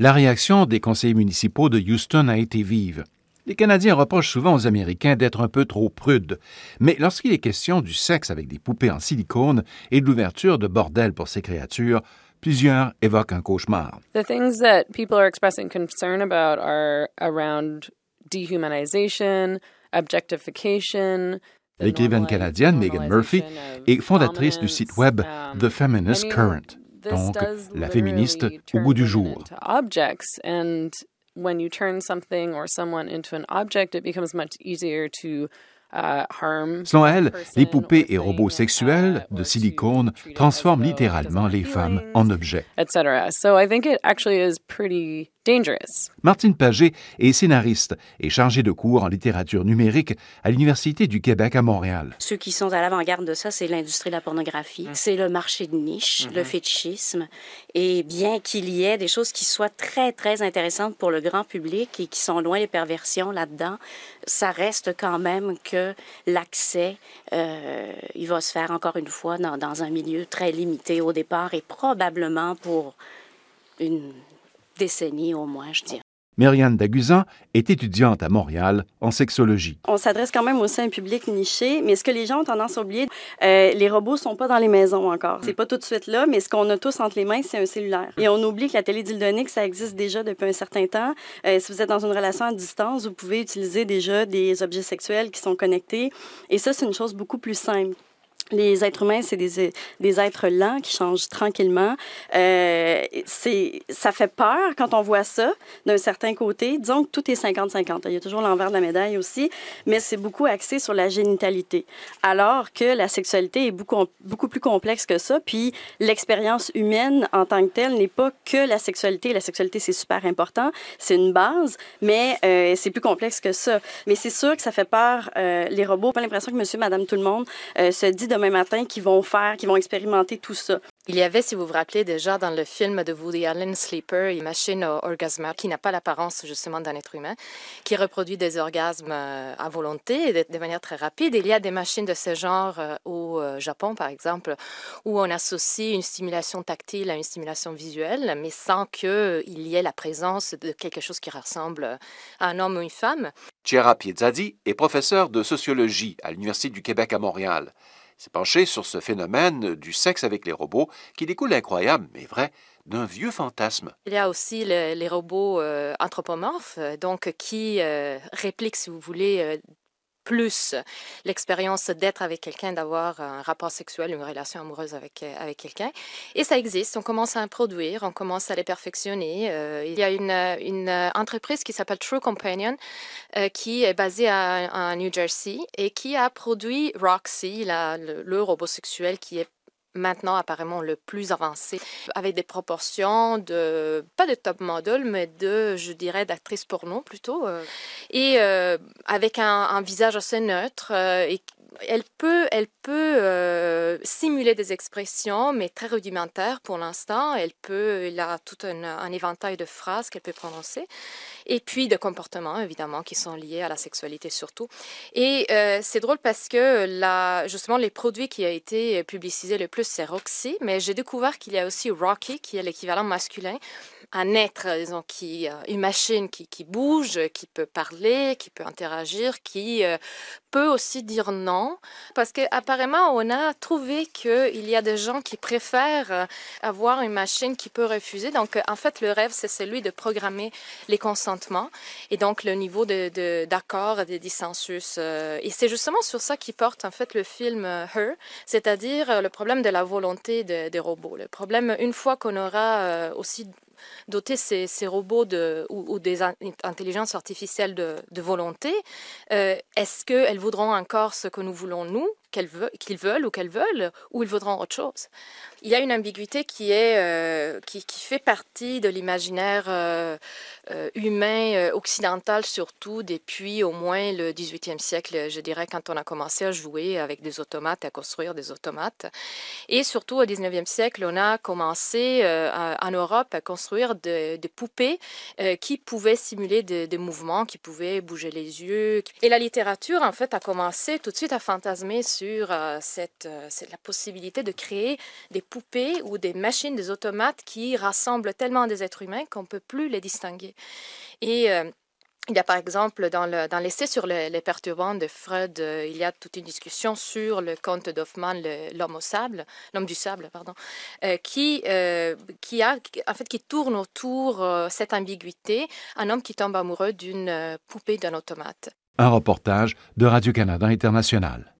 La réaction des conseillers municipaux de Houston a été vive. Les Canadiens reprochent souvent aux Américains d'être un peu trop prudes, mais lorsqu'il est question du sexe avec des poupées en silicone et de l'ouverture de bordels pour ces créatures, plusieurs évoquent un cauchemar. The things that people are expressing concern about are around dehumanization, objectification. L'écrivaine canadienne Megan Murphy est fondatrice du site web um, The Feminist Current, donc la féministe au goût du jour. Objects and when you turn something or someone into an object, it becomes much easier to uh, harm. Selon elle, les poupées et robots sexuels de silicone transforment littéralement les femmes en objets. etc. So I think it actually is pretty dangerous. Martine Paget est scénariste et chargée de cours en littérature numérique à l'Université du Québec à Montréal. Ceux qui sont à l'avant-garde de ça, c'est l'industrie de la pornographie. C'est le marché de niche, le fétichisme. Et bien qu'il y ait des choses qui soient très, très intéressantes pour le grand public et qui sont loin des perversions là-dedans, ça reste quand même que l'accès, euh, il va se faire encore une fois dans, dans un milieu très limité au départ et probablement pour une décennie au moins, je dirais. Marianne Daguzan est étudiante à Montréal en sexologie. On s'adresse quand même aussi à un public niché, mais ce que les gens ont tendance à oublier, euh, les robots sont pas dans les maisons encore? C'est pas tout de suite là, mais ce qu'on a tous entre les mains, c'est un cellulaire. Et on oublie que la télédildonique, ça existe déjà depuis un certain temps. Euh, si vous êtes dans une relation à distance, vous pouvez utiliser déjà des objets sexuels qui sont connectés. Et ça, c'est une chose beaucoup plus simple. Les êtres humains, c'est des, des êtres lents qui changent tranquillement. Euh, ça fait peur quand on voit ça d'un certain côté. Disons que tout est 50-50. Il y a toujours l'envers de la médaille aussi, mais c'est beaucoup axé sur la génitalité. Alors que la sexualité est beaucoup, beaucoup plus complexe que ça. Puis l'expérience humaine en tant que telle n'est pas que la sexualité. La sexualité, c'est super important. C'est une base, mais euh, c'est plus complexe que ça. Mais c'est sûr que ça fait peur. Euh, les robots, pas l'impression que monsieur, madame, tout le monde euh, se dit demain matin qu'ils vont faire, qu'ils vont expérimenter tout ça. Il y avait, si vous vous rappelez déjà, dans le film de Woody Allen, Sleeper, une machine orgasmaire qui n'a pas l'apparence justement d'un être humain, qui reproduit des orgasmes euh, à volonté et de, de manière très rapide. Il y a des machines de ce genre euh, au euh, Japon, par exemple, où on associe une stimulation tactile à une stimulation visuelle, mais sans qu'il y ait la présence de quelque chose qui ressemble à un homme ou une femme. Chiara Piezzadi est professeur de sociologie à l'Université du Québec à Montréal s'est penché sur ce phénomène du sexe avec les robots qui découle incroyable, mais vrai, d'un vieux fantasme. Il y a aussi le- les robots euh, anthropomorphes, donc qui euh, répliquent, si vous voulez, euh, plus l'expérience d'être avec quelqu'un, d'avoir un rapport sexuel, une relation amoureuse avec, euh, avec quelqu'un. Et ça existe, on commence à en produire, on commence à les perfectionner. Euh, il y a une, une entreprise qui s'appelle True Companion, euh, qui est basée à, New Jersey et qui a produit Roxy, le robot sexuel qui est maintenant apparemment le plus avancé, avec des proportions de, pas de top model, mais de, je dirais, d'actrice porno plutôt, euh, et euh, avec un, visage assez neutre. euh, et elle peut, elle peut euh, simuler des expressions, mais très rudimentaires pour l'instant. Elle peut, elle a tout un, éventail de phrases qu'elle peut prononcer, et puis de comportements évidemment qui sont liés à la sexualité surtout. Et euh, c'est drôle parce que la, justement les produits qui a été publicisés le plus c'est Roxy, mais j'ai découvert qu'il y a aussi Rocky qui est l'équivalent masculin, un être, disons, qui, euh, une machine qui, bouge, qui peut parler, qui peut interagir, qui peut aussi dire non, parce qu'apparemment, on a trouvé qu'il y a des gens qui préfèrent euh, avoir une machine qui peut refuser. Donc, euh, en fait, le rêve, c'est celui de programmer les consentements et donc le niveau de, de- d'accord, des dissensus. euh, et c'est justement sur ça qui porte, en fait, le film Her, c'est-à-dire le problème de la volonté de- des robots. Le problème, une fois qu'on aura aussi doté ces, robots ou, des in- intelligences artificielles de, de volonté, euh, est-ce qu'elles voudront encore ce que nous voulons nous, qu'ils veulent ou qu'elles veulent, ou ils voudront autre chose Il y a une ambiguïté qui, est, euh, qui, fait partie de l'imaginaire euh, euh, humain occidental, surtout depuis au moins le 18e siècle, je dirais, quand on a commencé à jouer avec des automates, à construire des automates. Et surtout au 19e siècle, on a commencé en Europe à construire de- des poupées qui pouvaient simuler des mouvements, qui pouvaient bouger les yeux. Et la littérature, en fait, a commencé tout de suite à fantasmer cette, la possibilité de créer des poupées ou des machines, des automates qui rassemblent tellement des êtres humains qu'on ne peut plus les distinguer. Et il y a par exemple dans, l'essai sur les, perturbants de Freud, euh, il y a toute une discussion sur le conte d'Hoffmann, l'homme au sable, l'homme du sable, pardon, euh, qui, euh, qui, a, en fait, qui tourne autour cette ambiguïté, un homme qui tombe amoureux d'une poupée d'un automate. Un reportage de Radio-Canada International.